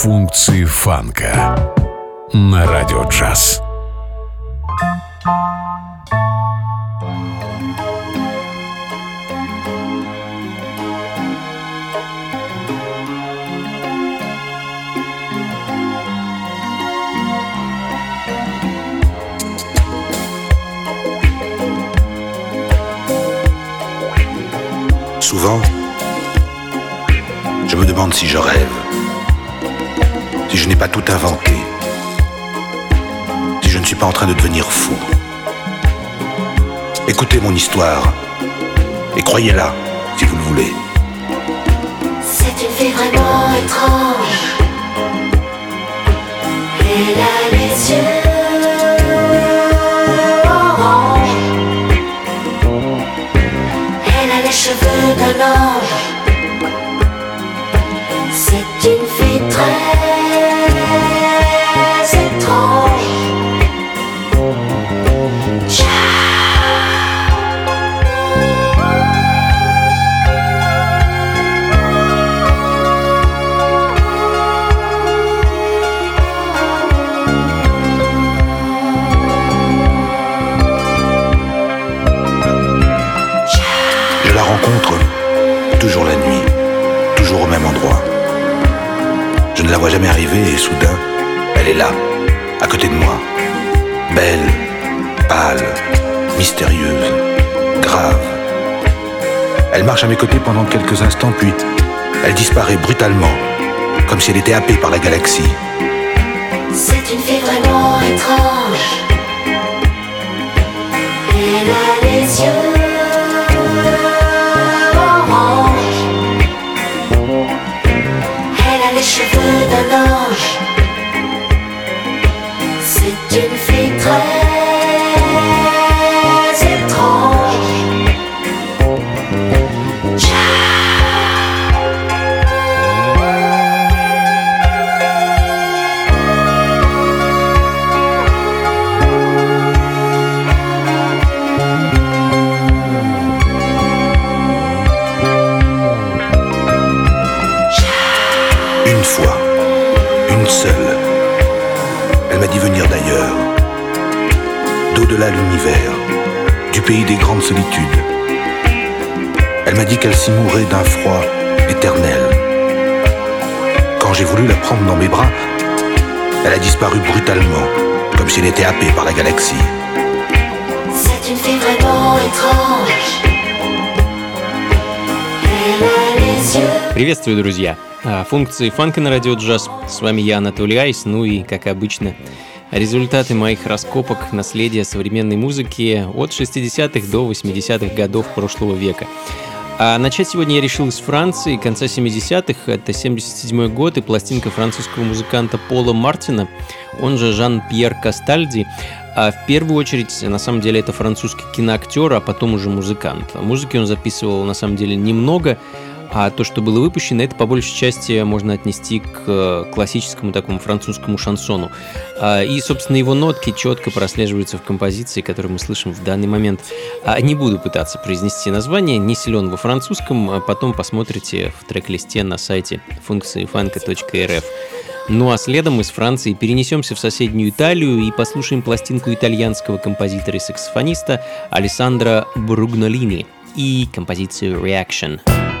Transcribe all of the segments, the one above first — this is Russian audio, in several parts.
Функции фанка на радио джаз. Souvent, je me demande si je rêve, si je n'ai pas tout inventé, si je ne suis pas en train de devenir fou. Écoutez mon histoire et croyez-la si vous le voulez. C'est une fille vraiment étrange. Elle a les yeux orange. Elle a les cheveux d'un ange. Vois jamais arriver et soudain, elle est là, à côté de moi. Belle, pâle, mystérieuse, grave. Elle marche à mes côtés pendant quelques instants, puis elle disparaît brutalement, comme si elle était happée par la galaxie. C'est une fille vraiment étrange. Elle a les yeux S'y mourait d'un froid éternel. Quand j'ai voulu la prendre dans mes bras, elle a disparu brutalement, comme si elle était happée par la galaxie. C'est une fille vraiment étrange. Приветствую, друзья! А, Функции фанка на радио джаз. С вами я, Анатолий Айс, ну и, как обычно, результаты моих раскопок наследия современной музыки от 60-х до 80-х годов прошлого века. А начать сегодня я решил из Франции, конца 70-х, это 77 год, и пластинка французского музыканта Пола Мартина, он же Жан-Пьер Кастальди. А в первую очередь, на самом деле, это французский киноактер, а потом уже музыкант. Музыки он записывал, на самом деле, немного, а то, что было выпущено, это по большей части можно отнести к э, классическому такому французскому шансону. А, И, собственно, его нотки четко прослеживаются в композиции, которую мы слышим в данный момент. А, Не буду пытаться произнести название, не силен во французском, а потом посмотрите в трек-листе на сайте функции фанка.рф. Ну а следом из Франции перенесемся в соседнюю Италию и послушаем пластинку итальянского композитора и саксофониста Алессандро Бругнолини и композицию «Reaction». Функции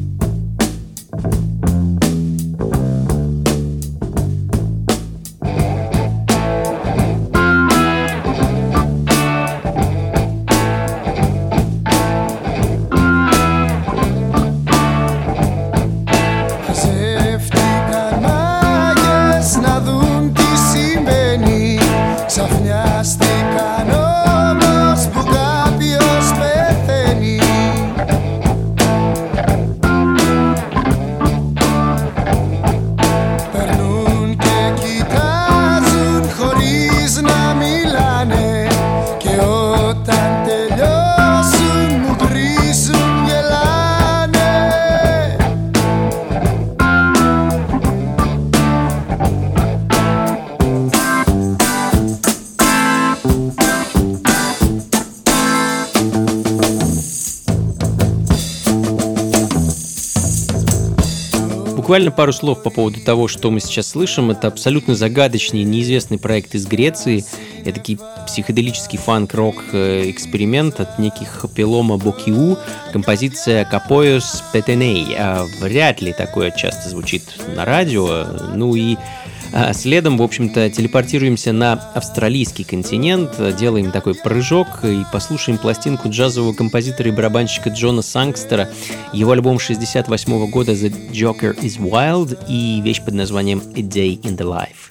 Буквально пару слов по поводу того, что мы сейчас слышим. Это абсолютно загадочный, неизвестный проект из Греции. Это такой психоделический фанк-рок э, эксперимент от неких Пелома Бокиу. Композиция Капоюс Петеней. Вряд ли такое часто звучит на радио. Ну и Следом, в общем-то, телепортируемся на австралийский континент, делаем такой прыжок и послушаем пластинку джазового композитора и барабанщика Джона Сангстера, его альбом 68 года The Joker is Wild и вещь под названием A Day in the Life.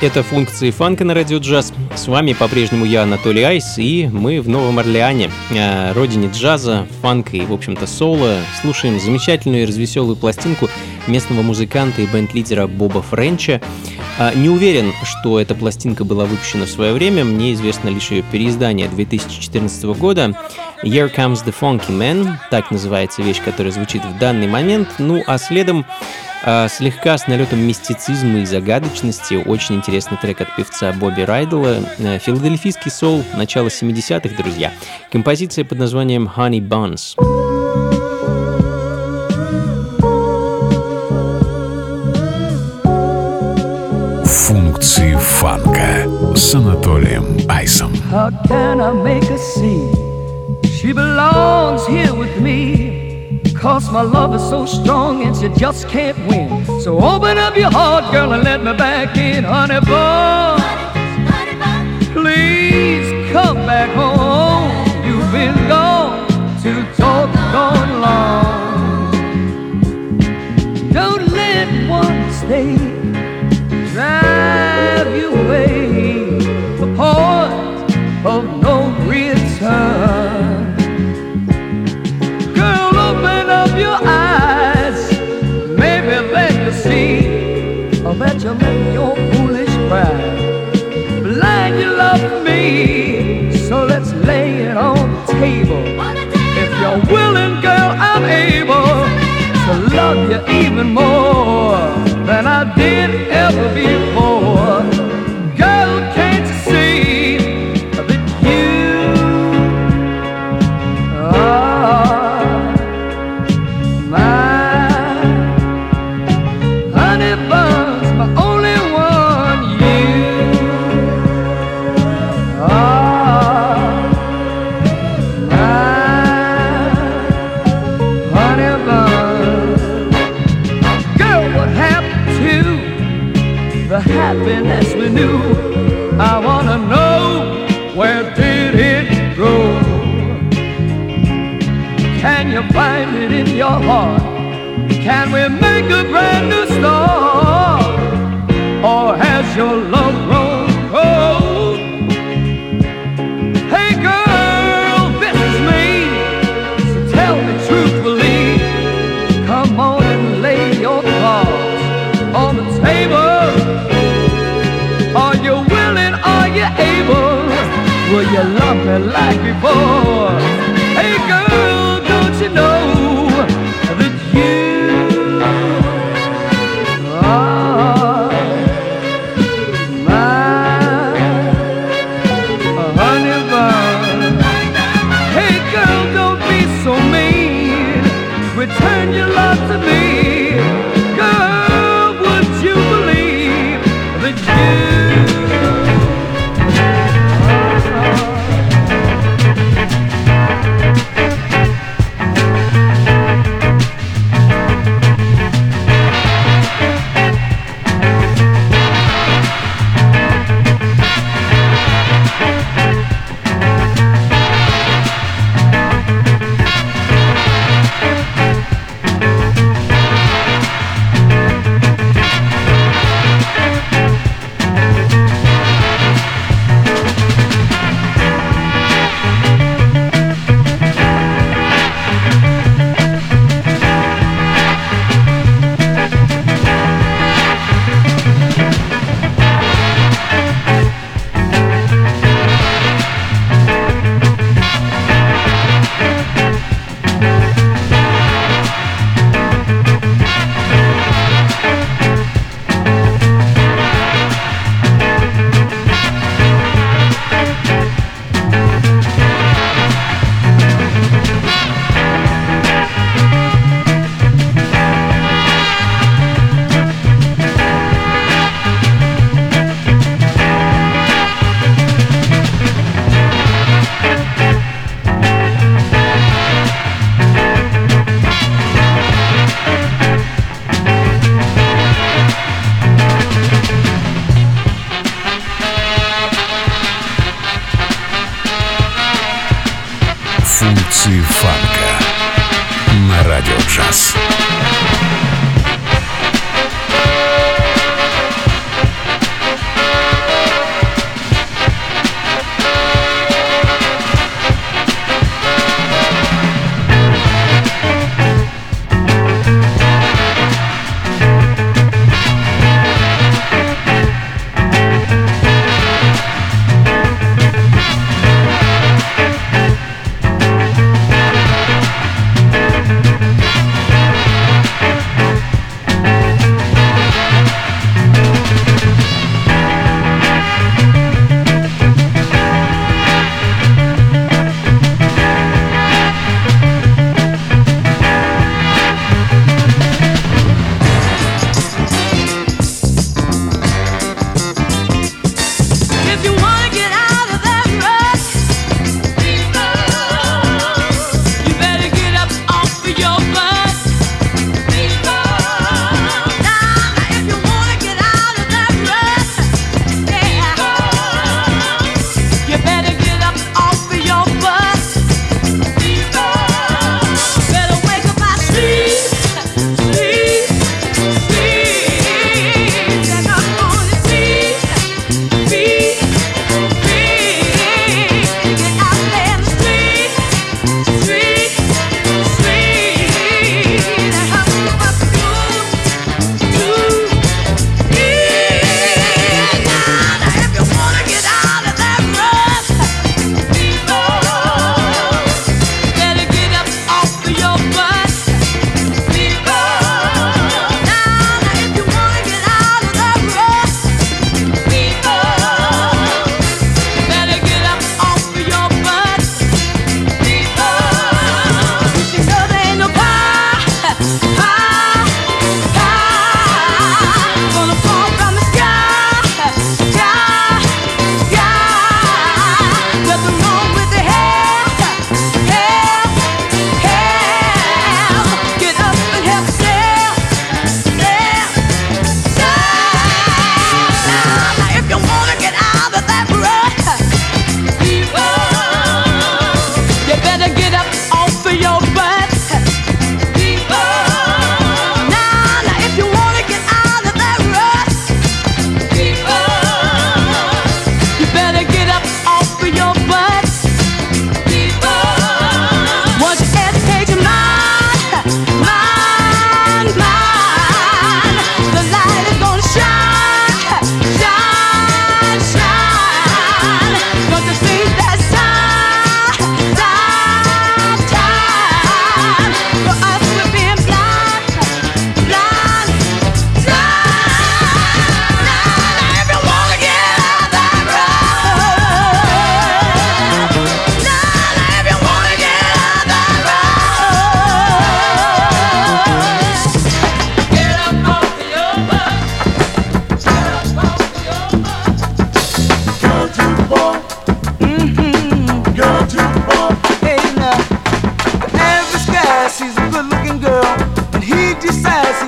Это функции фанка на радио джаз. С вами по-прежнему я, Анатолий Айс, и мы в Новом Орлеане, э, родине джаза, фанка и, в общем-то, соло. Слушаем замечательную и развеселую пластинку местного музыканта и бенд-лидера Боба Френча. А, не уверен, что эта пластинка была выпущена в свое время, мне известно лишь ее переиздание 2014 года. Here Comes the Funky Man, так называется вещь, которая звучит в данный момент. Ну, а следом слегка с налетом мистицизма и загадочности. Очень интересный трек от певца Бобби Райдела. Э, филадельфийский сол начала 70-х, друзья. Композиция под названием Honey Buns. Функции фанка с Анатолием Айсом. How can I make her see she belongs here with me? Cause my love is so strong and she just can't win. So open up your heart, girl, and let me back in, honey bun. Please come back home. You've been gone too doggone long. Don't let one stay pride. Blind you love me, so let's lay it on the table. If you're willing, girl, I'm able to love you even more than I did ever before. Will you love me like before?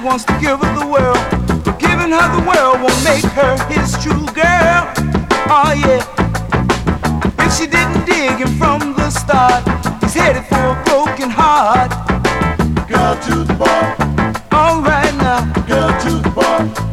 Wants to give her the world. But giving her the world won't make her his true girl. Oh yeah. If she didn't dig him from the start, he's headed for a broken heart. Girl to the bar, All right now. girl to the bar.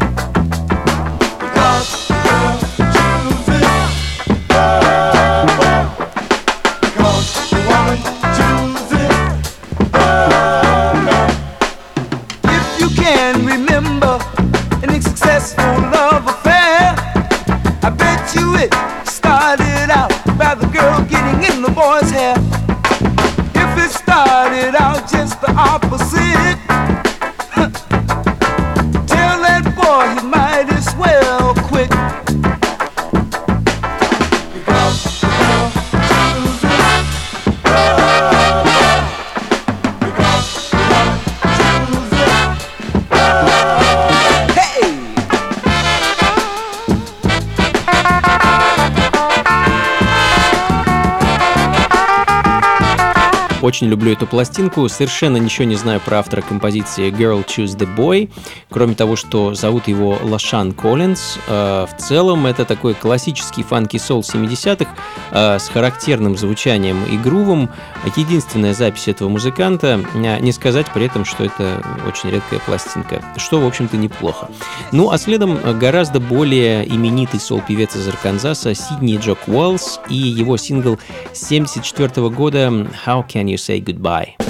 Очень люблю эту пластинку. Совершенно ничего не знаю про автора композиции Girl Choose the Boy, кроме того, что зовут его Лашан Коллинз. Э, В целом это такой классический фанки-сол 70-х э, с характерным звучанием и грувом. Единственная запись этого музыканта. Э, Не сказать при этом, что это очень редкая пластинка, что, в общем-то, неплохо. Ну, а следом э, гораздо более именитый сол-певец из Арканзаса Сидни Джок Уоллс и его сингл 74 года «How Can You Say Goodbye».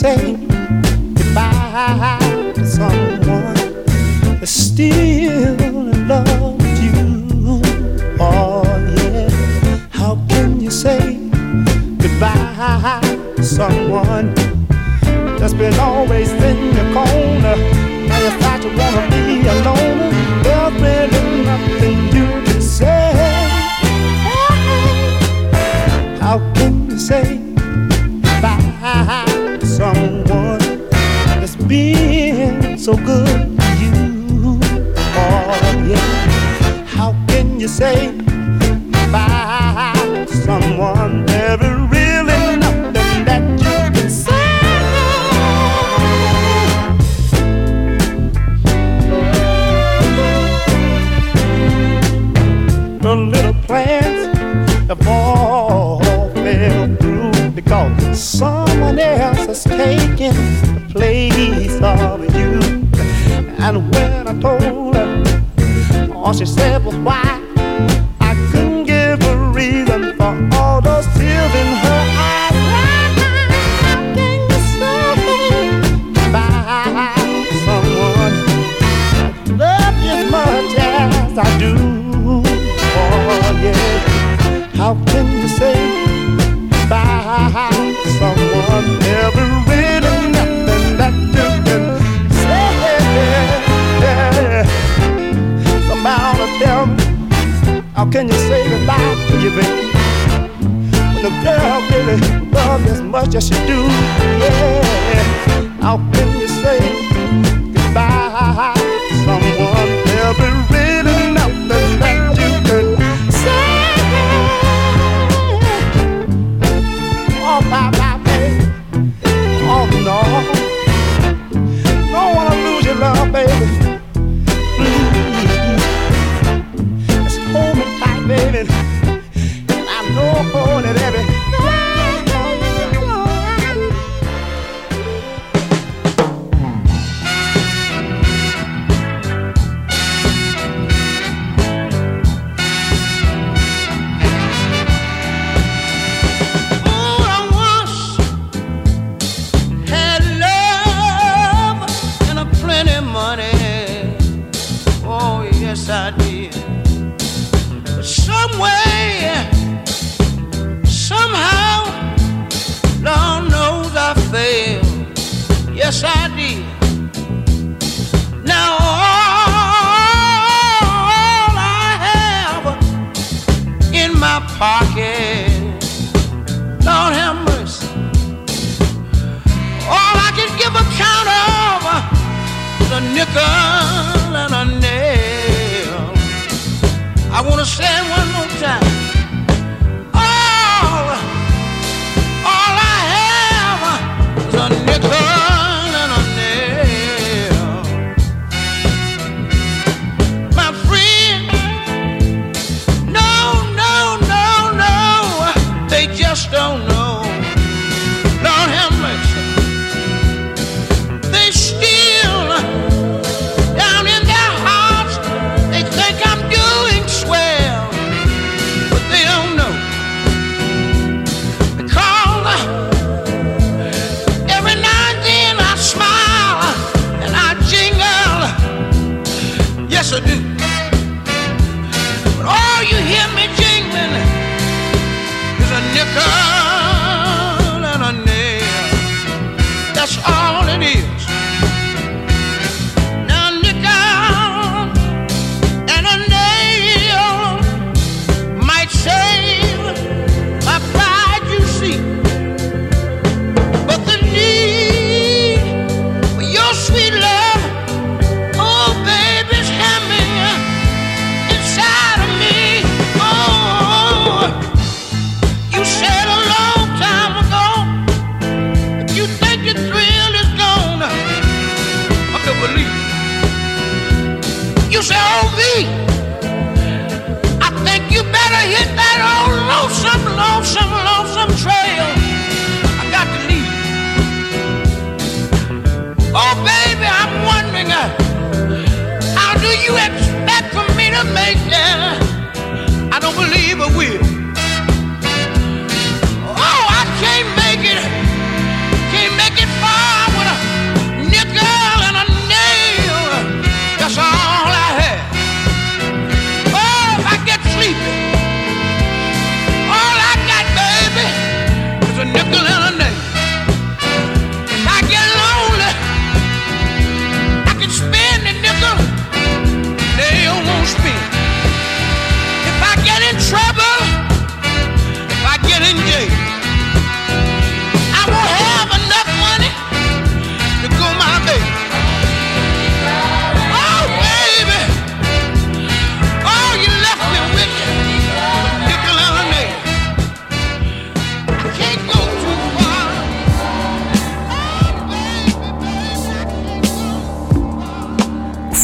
Say goodbye to someone that's still in love with you? Oh yeah. How can you say goodbye to someone that's been always in your corner? Now you start to wanna be alone. There's really nothing you can say. How can say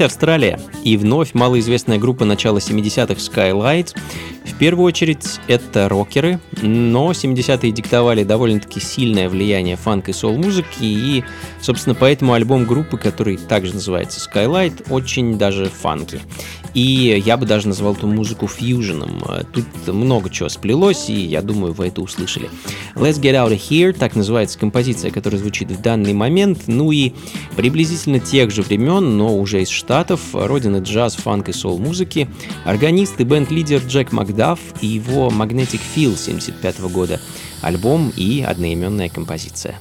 Вновь Австралия и вновь малоизвестная группа начала 70-х Skylight. В первую очередь это рокеры, но 70-е диктовали довольно-таки сильное влияние фанк и сол-музыки, и, собственно, поэтому альбом группы, который также называется Skylight, очень даже фанки. И я бы даже назвал эту музыку фьюженом. Тут много чего сплелось, и я думаю, вы это услышали. Let's Get Out of Here, так называется композиция, которая звучит в данный момент. Ну и приблизительно тех же времен, но уже из Штатов, родины джаз, фанк и сол-музыки, органист и бенд-лидер Джек Макдафф и его Magnetic Feel 75 года, альбом и одноименная композиция.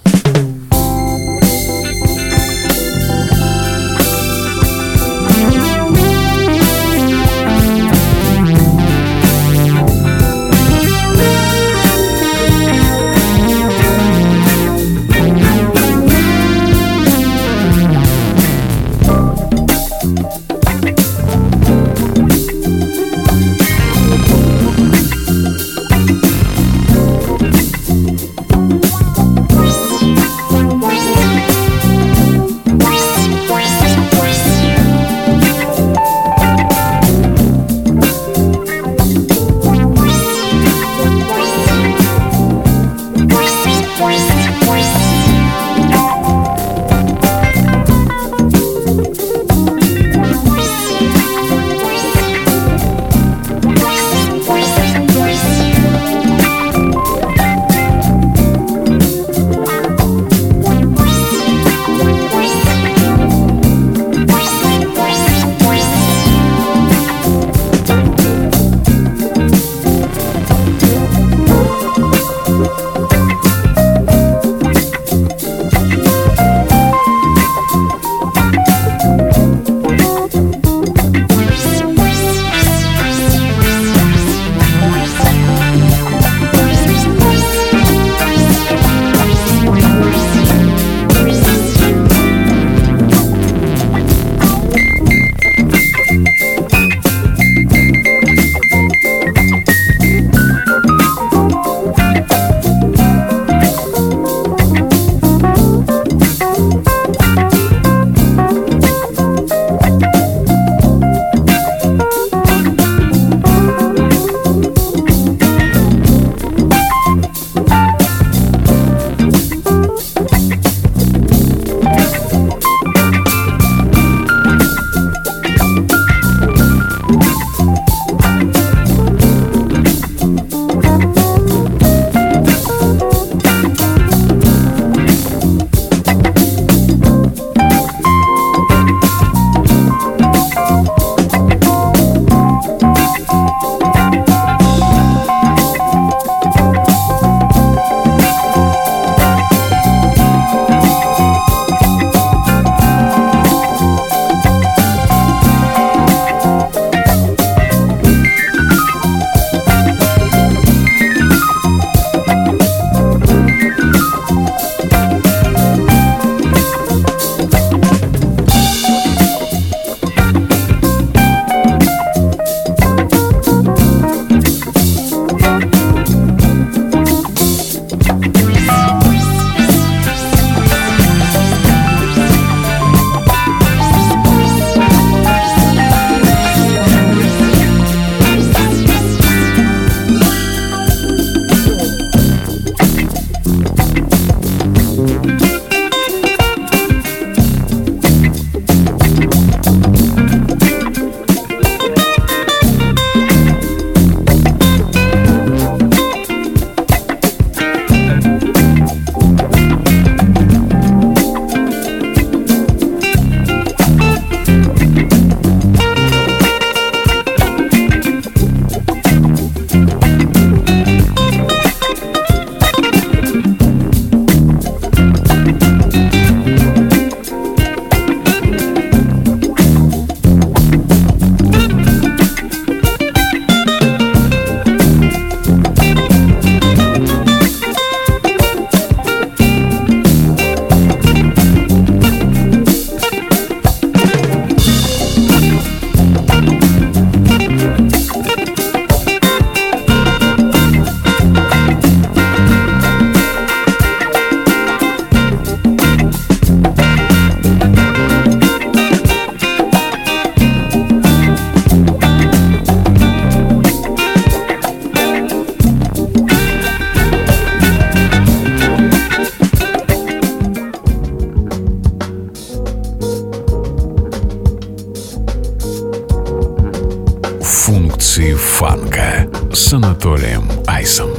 Анатолием Айсом.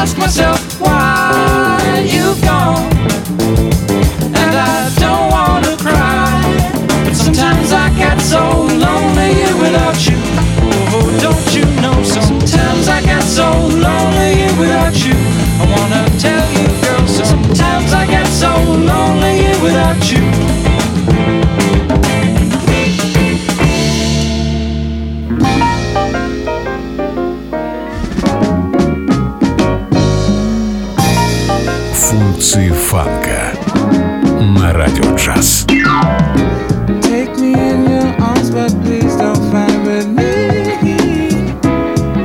Ask myself why you've gone. And I don't wanna cry, but sometimes I get so lonely without you. Oh, don't you know? Sometimes I get so lonely without you. I wanna tell you, girl, sometimes I get so lonely without you. Функции фанка на радио джаз. Take me in your arms, but please don't fight with me.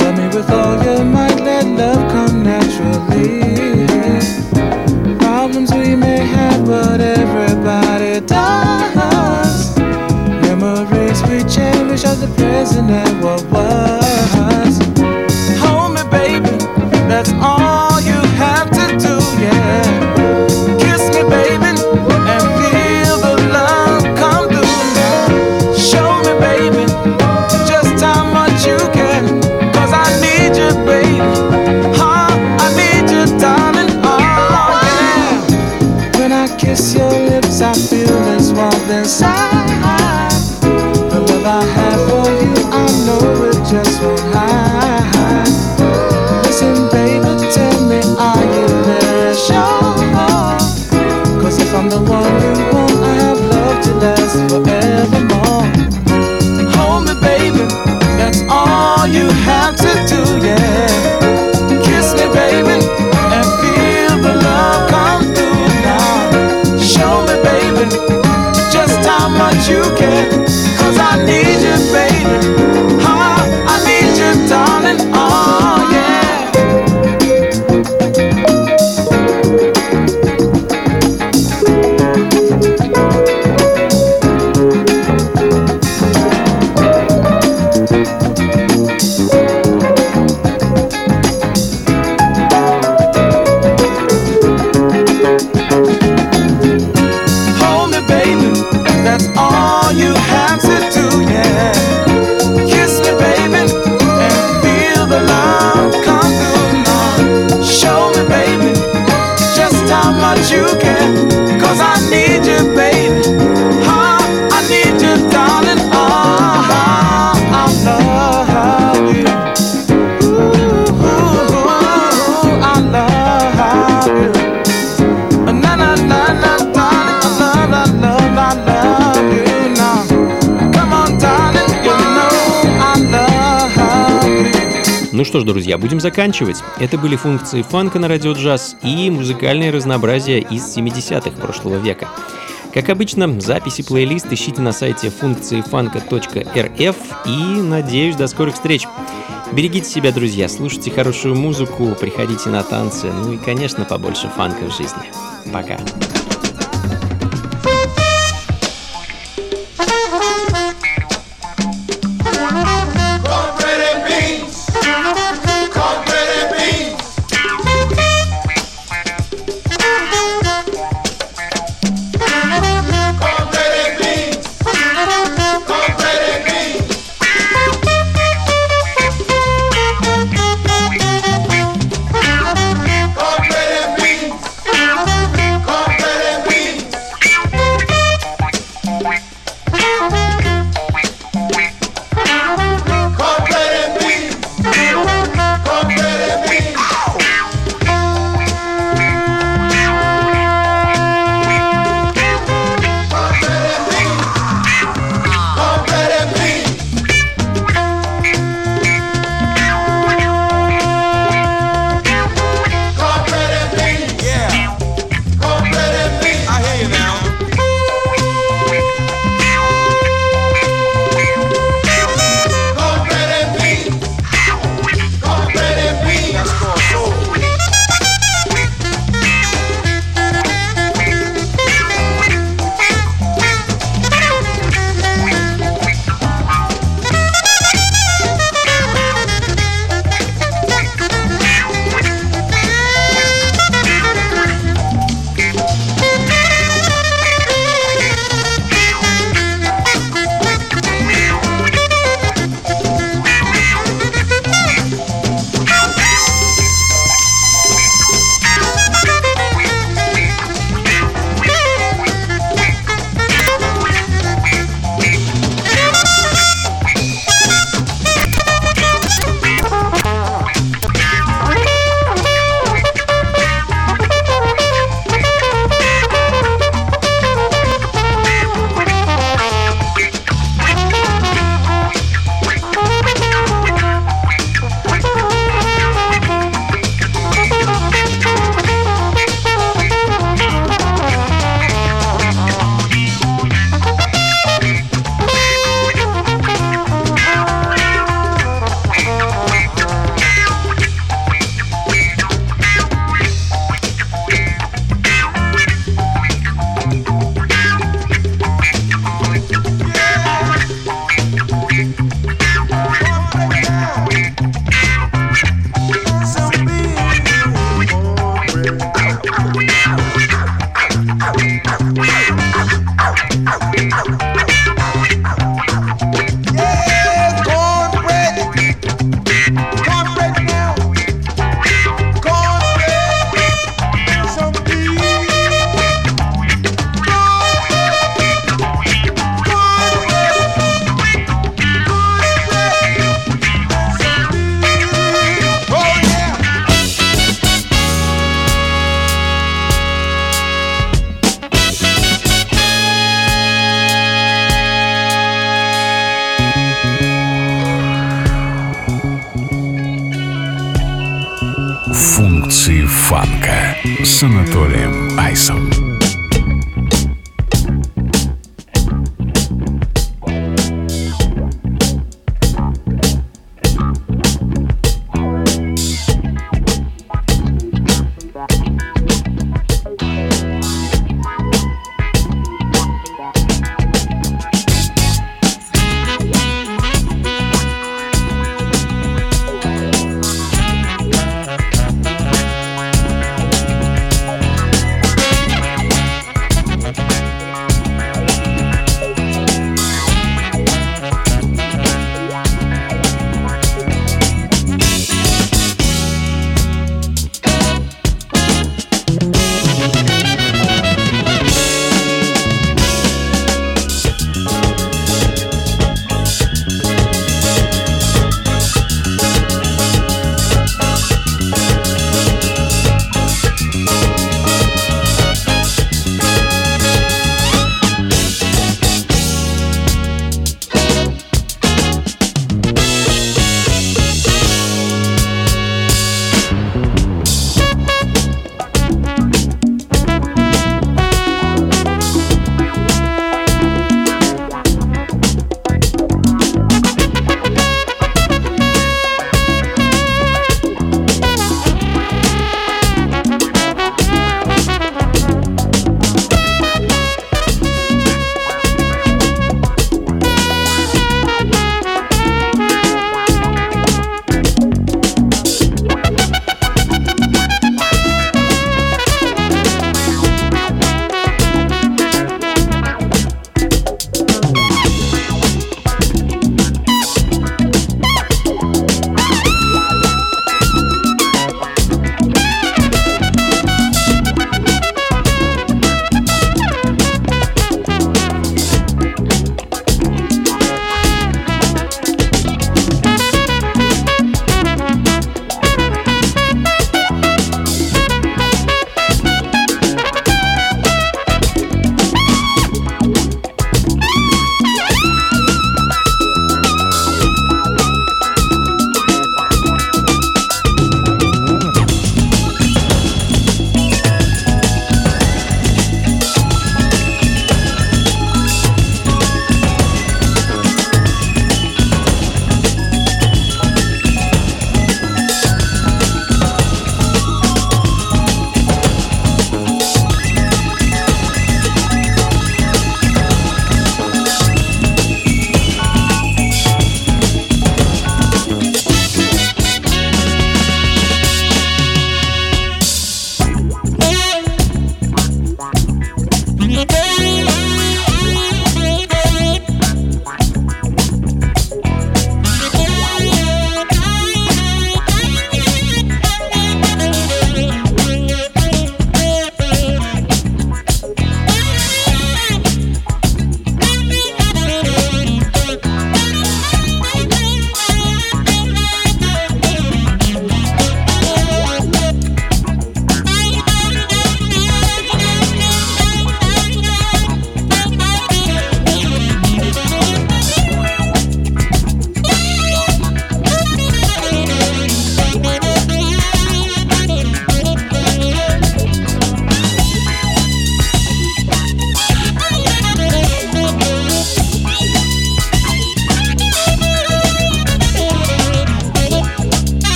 Love me with all your might, let love come naturally. Problems we may have, but everybody does. Memories we cherish of the present and what was. you can. Друзья, будем заканчивать. Это были функции фанка на радио джаз и музыкальное разнообразие из 70-х прошлого века. Как обычно, записи плейлист ищите на сайте функции фанка.рф и надеюсь до скорых встреч. Берегите себя, друзья, слушайте хорошую музыку, приходите на танцы, ну и, конечно, побольше фанка в жизни. Пока.